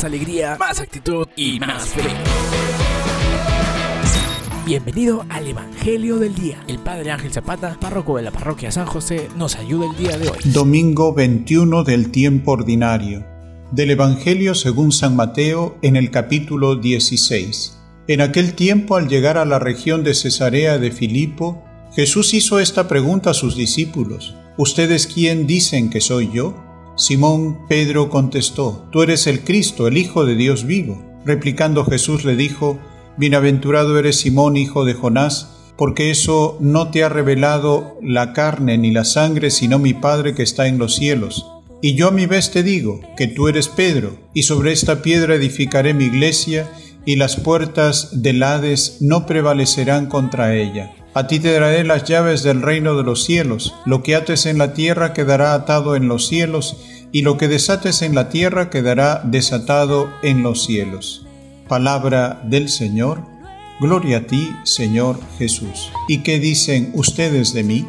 más alegría, más actitud y más fe. Bienvenido al Evangelio del Día. El Padre Ángel Zapata, párroco de la parroquia San José, nos ayuda el día de hoy. Domingo 21 del tiempo ordinario. Del Evangelio según San Mateo en el capítulo 16. En aquel tiempo, al llegar a la región de Cesarea de Filipo, Jesús hizo esta pregunta a sus discípulos. ¿Ustedes quién dicen que soy yo? Simón Pedro contestó, Tú eres el Cristo, el Hijo de Dios vivo. Replicando Jesús le dijo, Bienaventurado eres Simón, hijo de Jonás, porque eso no te ha revelado la carne ni la sangre, sino mi Padre que está en los cielos. Y yo a mi vez te digo que tú eres Pedro, y sobre esta piedra edificaré mi iglesia, y las puertas del Hades no prevalecerán contra ella. A ti te daré las llaves del reino de los cielos. Lo que ates en la tierra quedará atado en los cielos, y lo que desates en la tierra quedará desatado en los cielos. Palabra del Señor. Gloria a ti, Señor Jesús. ¿Y qué dicen ustedes de mí?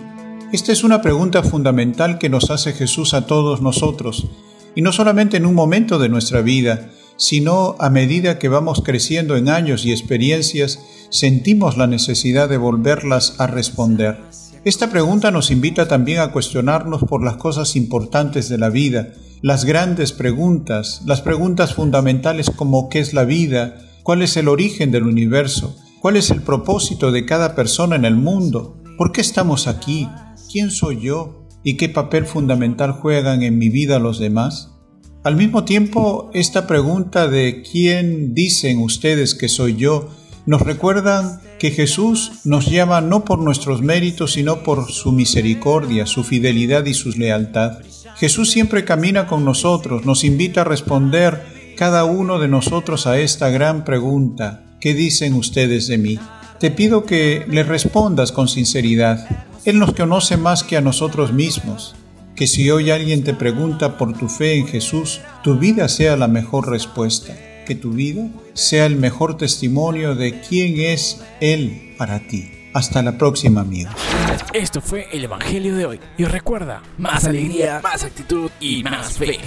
Esta es una pregunta fundamental que nos hace Jesús a todos nosotros, y no solamente en un momento de nuestra vida, sino a medida que vamos creciendo en años y experiencias, sentimos la necesidad de volverlas a responder. Esta pregunta nos invita también a cuestionarnos por las cosas importantes de la vida, las grandes preguntas, las preguntas fundamentales como ¿qué es la vida? ¿Cuál es el origen del universo? ¿Cuál es el propósito de cada persona en el mundo? ¿Por qué estamos aquí? ¿Quién soy yo? ¿Y qué papel fundamental juegan en mi vida los demás? Al mismo tiempo, esta pregunta de ¿quién dicen ustedes que soy yo? nos recuerdan que Jesús nos llama no por nuestros méritos, sino por su misericordia, su fidelidad y su lealtad. Jesús siempre camina con nosotros, nos invita a responder cada uno de nosotros a esta gran pregunta, ¿qué dicen ustedes de mí? Te pido que le respondas con sinceridad. Él nos conoce más que a nosotros mismos. Que si hoy alguien te pregunta por tu fe en Jesús, tu vida sea la mejor respuesta. Que tu vida sea el mejor testimonio de quién es Él para ti. Hasta la próxima, amigos. Esto fue el Evangelio de hoy. Y recuerda, más alegría, más actitud y más fe.